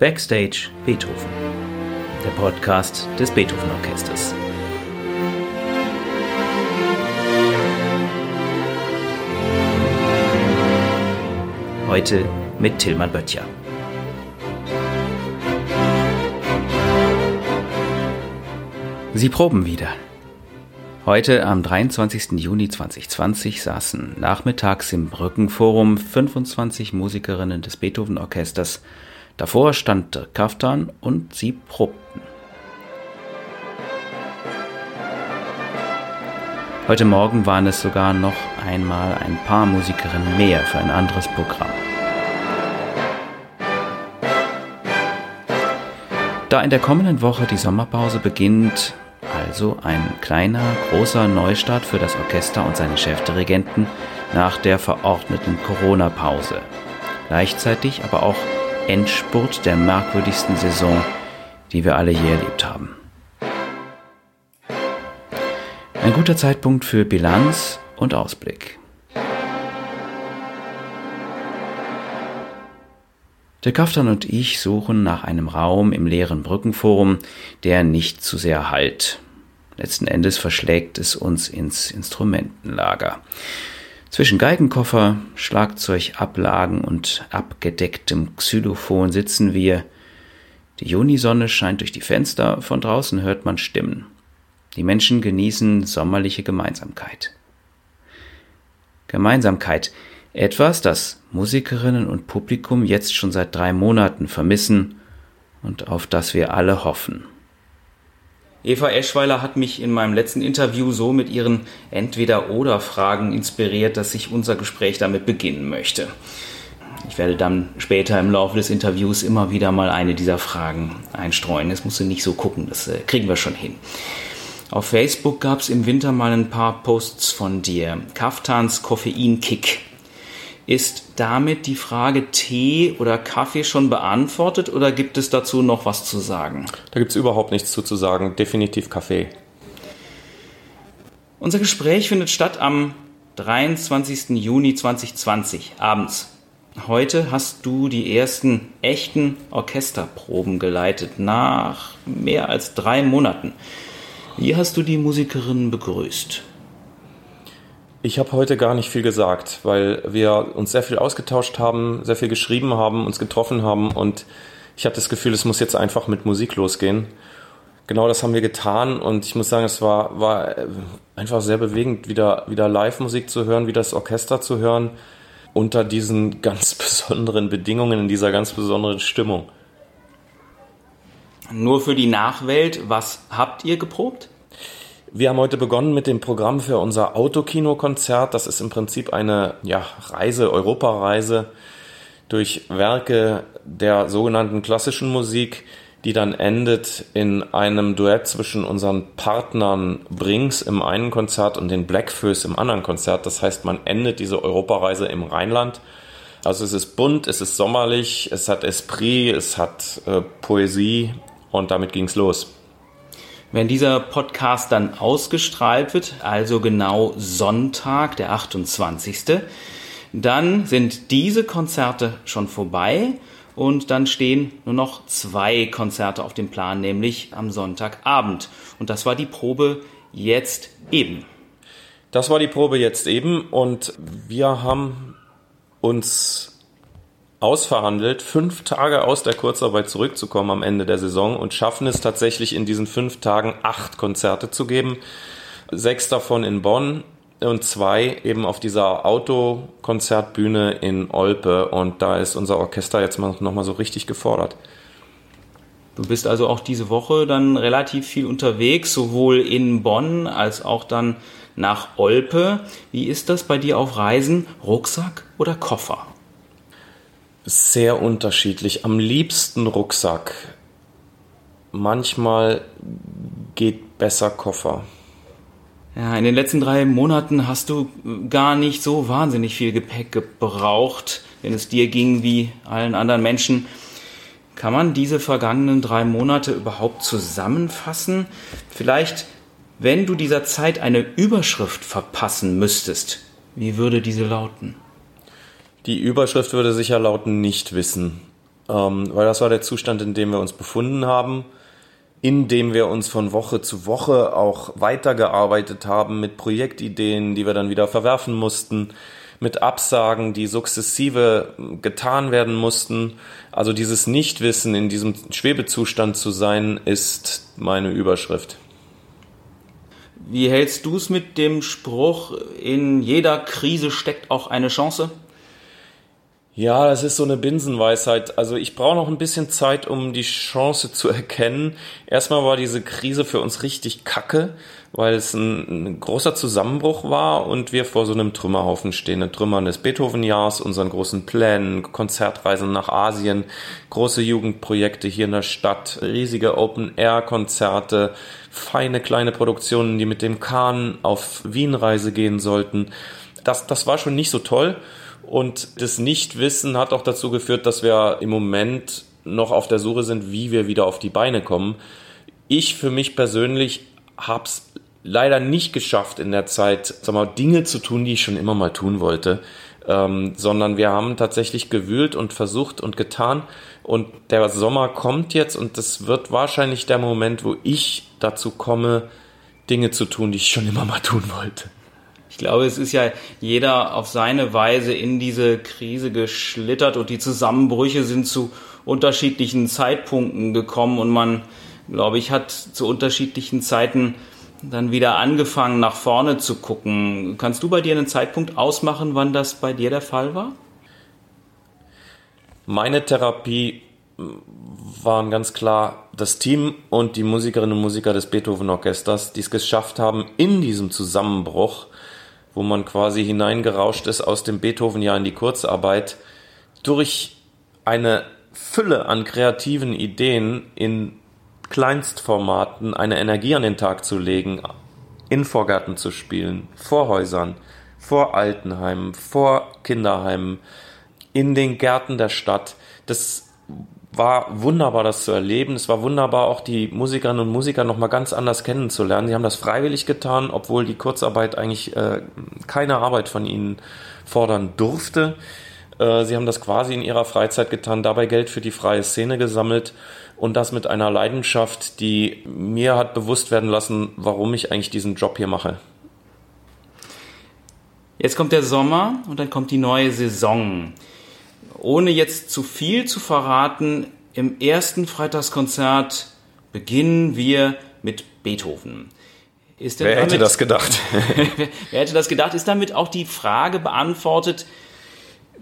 Backstage Beethoven, der Podcast des Beethoven Orchesters. Heute mit Tilman Böttcher. Sie proben wieder. Heute am 23. Juni 2020 saßen nachmittags im Brückenforum 25 Musikerinnen des Beethoven Orchesters Davor stand der Kaftan und sie probten. Heute Morgen waren es sogar noch einmal ein paar Musikerinnen mehr für ein anderes Programm. Da in der kommenden Woche die Sommerpause beginnt, also ein kleiner, großer Neustart für das Orchester und seine Chefdirigenten nach der verordneten Corona-Pause. Gleichzeitig aber auch Endspurt der merkwürdigsten Saison, die wir alle je erlebt haben. Ein guter Zeitpunkt für Bilanz und Ausblick. Der Kaftan und ich suchen nach einem Raum im leeren Brückenforum, der nicht zu sehr halt. Letzten Endes verschlägt es uns ins Instrumentenlager. Zwischen Geigenkoffer, Schlagzeugablagen und abgedecktem Xylophon sitzen wir. Die Junisonne scheint durch die Fenster, von draußen hört man Stimmen. Die Menschen genießen sommerliche Gemeinsamkeit. Gemeinsamkeit, etwas, das Musikerinnen und Publikum jetzt schon seit drei Monaten vermissen und auf das wir alle hoffen. Eva Eschweiler hat mich in meinem letzten Interview so mit ihren Entweder-Oder-Fragen inspiriert, dass ich unser Gespräch damit beginnen möchte. Ich werde dann später im Laufe des Interviews immer wieder mal eine dieser Fragen einstreuen. Das musst du nicht so gucken, das äh, kriegen wir schon hin. Auf Facebook gab es im Winter mal ein paar Posts von dir. Kaftans Koffeinkick ist damit die Frage Tee oder Kaffee schon beantwortet oder gibt es dazu noch was zu sagen? Da gibt es überhaupt nichts zu, zu sagen. Definitiv Kaffee. Unser Gespräch findet statt am 23. Juni 2020 abends. Heute hast du die ersten echten Orchesterproben geleitet nach mehr als drei Monaten. Wie hast du die Musikerinnen begrüßt? Ich habe heute gar nicht viel gesagt, weil wir uns sehr viel ausgetauscht haben, sehr viel geschrieben haben, uns getroffen haben und ich hatte das Gefühl, es muss jetzt einfach mit Musik losgehen. Genau das haben wir getan und ich muss sagen, es war, war einfach sehr bewegend, wieder, wieder Live-Musik zu hören, wieder das Orchester zu hören, unter diesen ganz besonderen Bedingungen, in dieser ganz besonderen Stimmung. Nur für die Nachwelt, was habt ihr geprobt? Wir haben heute begonnen mit dem Programm für unser Autokino-Konzert. Das ist im Prinzip eine ja, Reise, Europareise durch Werke der sogenannten klassischen Musik, die dann endet in einem Duett zwischen unseren Partnern Brings im einen Konzert und den Blackfoes im anderen Konzert. Das heißt, man endet diese Europareise im Rheinland. Also es ist bunt, es ist sommerlich, es hat Esprit, es hat äh, Poesie und damit ging's los. Wenn dieser Podcast dann ausgestrahlt wird, also genau Sonntag, der 28., dann sind diese Konzerte schon vorbei und dann stehen nur noch zwei Konzerte auf dem Plan, nämlich am Sonntagabend. Und das war die Probe jetzt eben. Das war die Probe jetzt eben und wir haben uns ausverhandelt, fünf Tage aus der Kurzarbeit zurückzukommen am Ende der Saison und schaffen es tatsächlich in diesen fünf Tagen acht Konzerte zu geben. Sechs davon in Bonn und zwei eben auf dieser Autokonzertbühne in Olpe. Und da ist unser Orchester jetzt nochmal so richtig gefordert. Du bist also auch diese Woche dann relativ viel unterwegs, sowohl in Bonn als auch dann nach Olpe. Wie ist das bei dir auf Reisen? Rucksack oder Koffer? Sehr unterschiedlich. Am liebsten Rucksack. Manchmal geht besser Koffer. Ja, in den letzten drei Monaten hast du gar nicht so wahnsinnig viel Gepäck gebraucht, wenn es dir ging wie allen anderen Menschen. Kann man diese vergangenen drei Monate überhaupt zusammenfassen? Vielleicht, wenn du dieser Zeit eine Überschrift verpassen müsstest, wie würde diese lauten? Die Überschrift würde sicher lauten nicht wissen. ähm, weil das war der Zustand, in dem wir uns befunden haben, in dem wir uns von Woche zu Woche auch weitergearbeitet haben mit Projektideen, die wir dann wieder verwerfen mussten, mit Absagen, die sukzessive getan werden mussten. Also dieses Nichtwissen, in diesem Schwebezustand zu sein, ist meine Überschrift. Wie hältst du es mit dem Spruch, in jeder Krise steckt auch eine Chance? Ja, das ist so eine Binsenweisheit. Also ich brauche noch ein bisschen Zeit, um die Chance zu erkennen. Erstmal war diese Krise für uns richtig kacke, weil es ein, ein großer Zusammenbruch war und wir vor so einem Trümmerhaufen stehen. Ein Trümmern des Beethoven-Jahrs, unseren großen Plänen, Konzertreisen nach Asien, große Jugendprojekte hier in der Stadt, riesige Open-Air-Konzerte, feine kleine Produktionen, die mit dem Kahn auf Wien-Reise gehen sollten. Das, das war schon nicht so toll. Und das Nichtwissen hat auch dazu geführt, dass wir im Moment noch auf der Suche sind, wie wir wieder auf die Beine kommen. Ich für mich persönlich habe es leider nicht geschafft in der Zeit, sag mal, Dinge zu tun, die ich schon immer mal tun wollte, ähm, sondern wir haben tatsächlich gewühlt und versucht und getan. Und der Sommer kommt jetzt und das wird wahrscheinlich der Moment, wo ich dazu komme, Dinge zu tun, die ich schon immer mal tun wollte. Ich glaube, es ist ja jeder auf seine Weise in diese Krise geschlittert und die Zusammenbrüche sind zu unterschiedlichen Zeitpunkten gekommen und man, glaube ich, hat zu unterschiedlichen Zeiten dann wieder angefangen, nach vorne zu gucken. Kannst du bei dir einen Zeitpunkt ausmachen, wann das bei dir der Fall war? Meine Therapie waren ganz klar das Team und die Musikerinnen und Musiker des Beethoven Orchesters, die es geschafft haben, in diesem Zusammenbruch wo man quasi hineingerauscht ist aus dem Beethoven-Jahr in die Kurzarbeit, durch eine Fülle an kreativen Ideen in Kleinstformaten eine Energie an den Tag zu legen, in Vorgärten zu spielen, vor Häusern, vor Altenheimen, vor Kinderheimen, in den Gärten der Stadt. Das war wunderbar, das zu erleben. Es war wunderbar, auch die Musikerinnen und Musiker nochmal ganz anders kennenzulernen. Sie haben das freiwillig getan, obwohl die Kurzarbeit eigentlich äh, keine Arbeit von ihnen fordern durfte. Äh, sie haben das quasi in ihrer Freizeit getan, dabei Geld für die freie Szene gesammelt und das mit einer Leidenschaft, die mir hat bewusst werden lassen, warum ich eigentlich diesen Job hier mache. Jetzt kommt der Sommer und dann kommt die neue Saison ohne jetzt zu viel zu verraten, im ersten Freitagskonzert beginnen wir mit Beethoven. wer hätte das gedacht? wer hätte das gedacht? Ist damit auch die Frage beantwortet,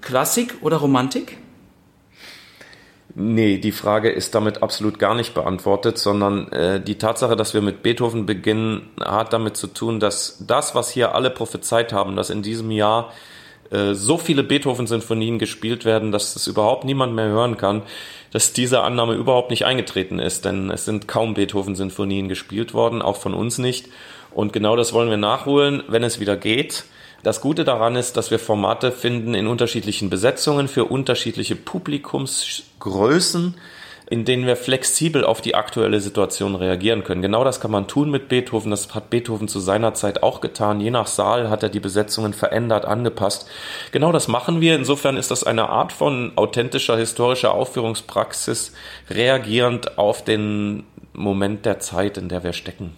Klassik oder Romantik? Nee, die Frage ist damit absolut gar nicht beantwortet, sondern äh, die Tatsache, dass wir mit Beethoven beginnen, hat damit zu tun, dass das, was hier alle prophezeit haben, dass in diesem Jahr äh, so viele Beethoven-Sinfonien gespielt werden, dass es überhaupt niemand mehr hören kann, dass diese Annahme überhaupt nicht eingetreten ist, denn es sind kaum Beethoven-Sinfonien gespielt worden, auch von uns nicht. Und genau das wollen wir nachholen, wenn es wieder geht. Das Gute daran ist, dass wir Formate finden in unterschiedlichen Besetzungen für unterschiedliche Publikumsgrößen in denen wir flexibel auf die aktuelle Situation reagieren können. Genau das kann man tun mit Beethoven. Das hat Beethoven zu seiner Zeit auch getan. Je nach Saal hat er die Besetzungen verändert, angepasst. Genau das machen wir. Insofern ist das eine Art von authentischer historischer Aufführungspraxis, reagierend auf den Moment der Zeit, in der wir stecken.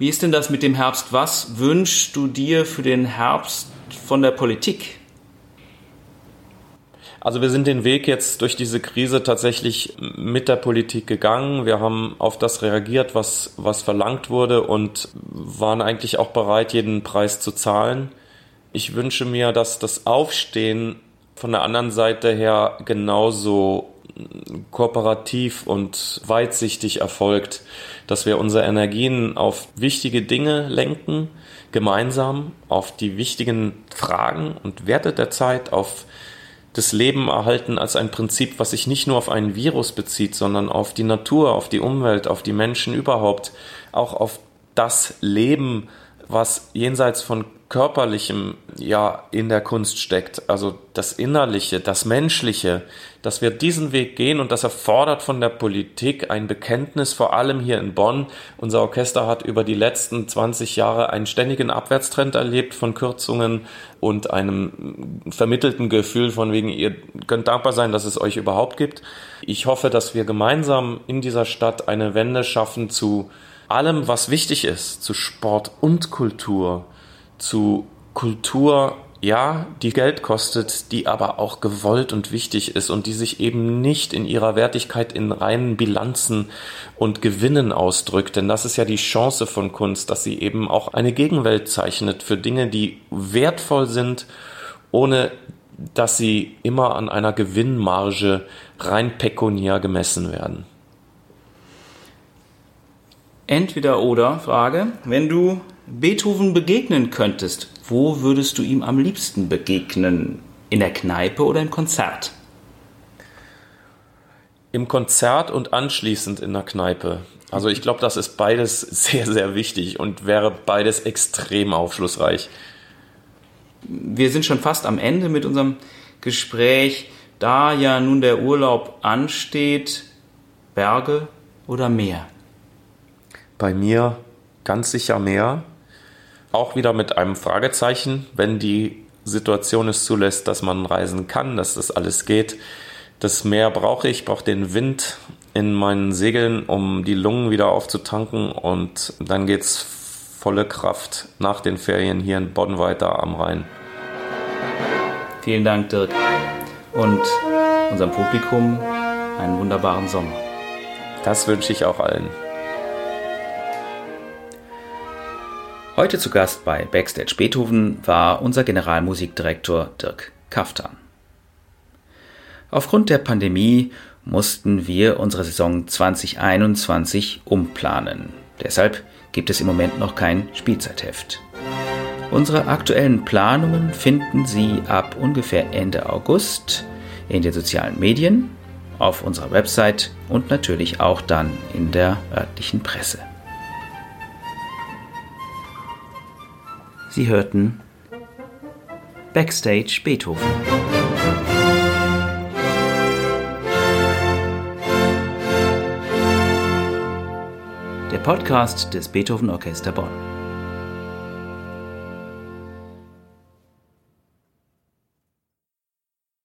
Wie ist denn das mit dem Herbst? Was wünschst du dir für den Herbst von der Politik? Also wir sind den Weg jetzt durch diese Krise tatsächlich mit der Politik gegangen. Wir haben auf das reagiert, was, was verlangt wurde und waren eigentlich auch bereit, jeden Preis zu zahlen. Ich wünsche mir, dass das Aufstehen von der anderen Seite her genauso kooperativ und weitsichtig erfolgt, dass wir unsere Energien auf wichtige Dinge lenken, gemeinsam auf die wichtigen Fragen und Werte der Zeit, auf das Leben erhalten als ein Prinzip, was sich nicht nur auf einen Virus bezieht, sondern auf die Natur, auf die Umwelt, auf die Menschen überhaupt, auch auf das Leben, was jenseits von körperlichem ja in der Kunst steckt, also das Innerliche, das Menschliche, dass wir diesen Weg gehen und das erfordert von der Politik ein Bekenntnis, vor allem hier in Bonn. Unser Orchester hat über die letzten 20 Jahre einen ständigen Abwärtstrend erlebt von Kürzungen und einem vermittelten Gefühl von wegen, ihr könnt dankbar sein, dass es euch überhaupt gibt. Ich hoffe, dass wir gemeinsam in dieser Stadt eine Wende schaffen zu allem, was wichtig ist, zu Sport und Kultur, zu Kultur, ja, die Geld kostet, die aber auch gewollt und wichtig ist und die sich eben nicht in ihrer Wertigkeit in reinen Bilanzen und Gewinnen ausdrückt. Denn das ist ja die Chance von Kunst, dass sie eben auch eine Gegenwelt zeichnet für Dinge, die wertvoll sind, ohne dass sie immer an einer Gewinnmarge rein pekuniär gemessen werden. Entweder oder Frage. Wenn du Beethoven begegnen könntest, wo würdest du ihm am liebsten begegnen? In der Kneipe oder im Konzert? Im Konzert und anschließend in der Kneipe. Also ich glaube, das ist beides sehr, sehr wichtig und wäre beides extrem aufschlussreich. Wir sind schon fast am Ende mit unserem Gespräch. Da ja nun der Urlaub ansteht, Berge oder Meer? Bei mir ganz sicher Meer. Auch wieder mit einem Fragezeichen, wenn die Situation es zulässt, dass man reisen kann, dass das alles geht. Das Meer brauche ich, brauche den Wind in meinen Segeln, um die Lungen wieder aufzutanken und dann geht's volle Kraft nach den Ferien hier in Bonn weiter am Rhein. Vielen Dank, Dirk. Und unserem Publikum einen wunderbaren Sommer. Das wünsche ich auch allen. Heute zu Gast bei Backstage Beethoven war unser Generalmusikdirektor Dirk Kaftan. Aufgrund der Pandemie mussten wir unsere Saison 2021 umplanen. Deshalb gibt es im Moment noch kein Spielzeitheft. Unsere aktuellen Planungen finden Sie ab ungefähr Ende August in den sozialen Medien, auf unserer Website und natürlich auch dann in der örtlichen Presse. Sie hörten Backstage Beethoven. Der Podcast des Beethoven Orchester Bonn.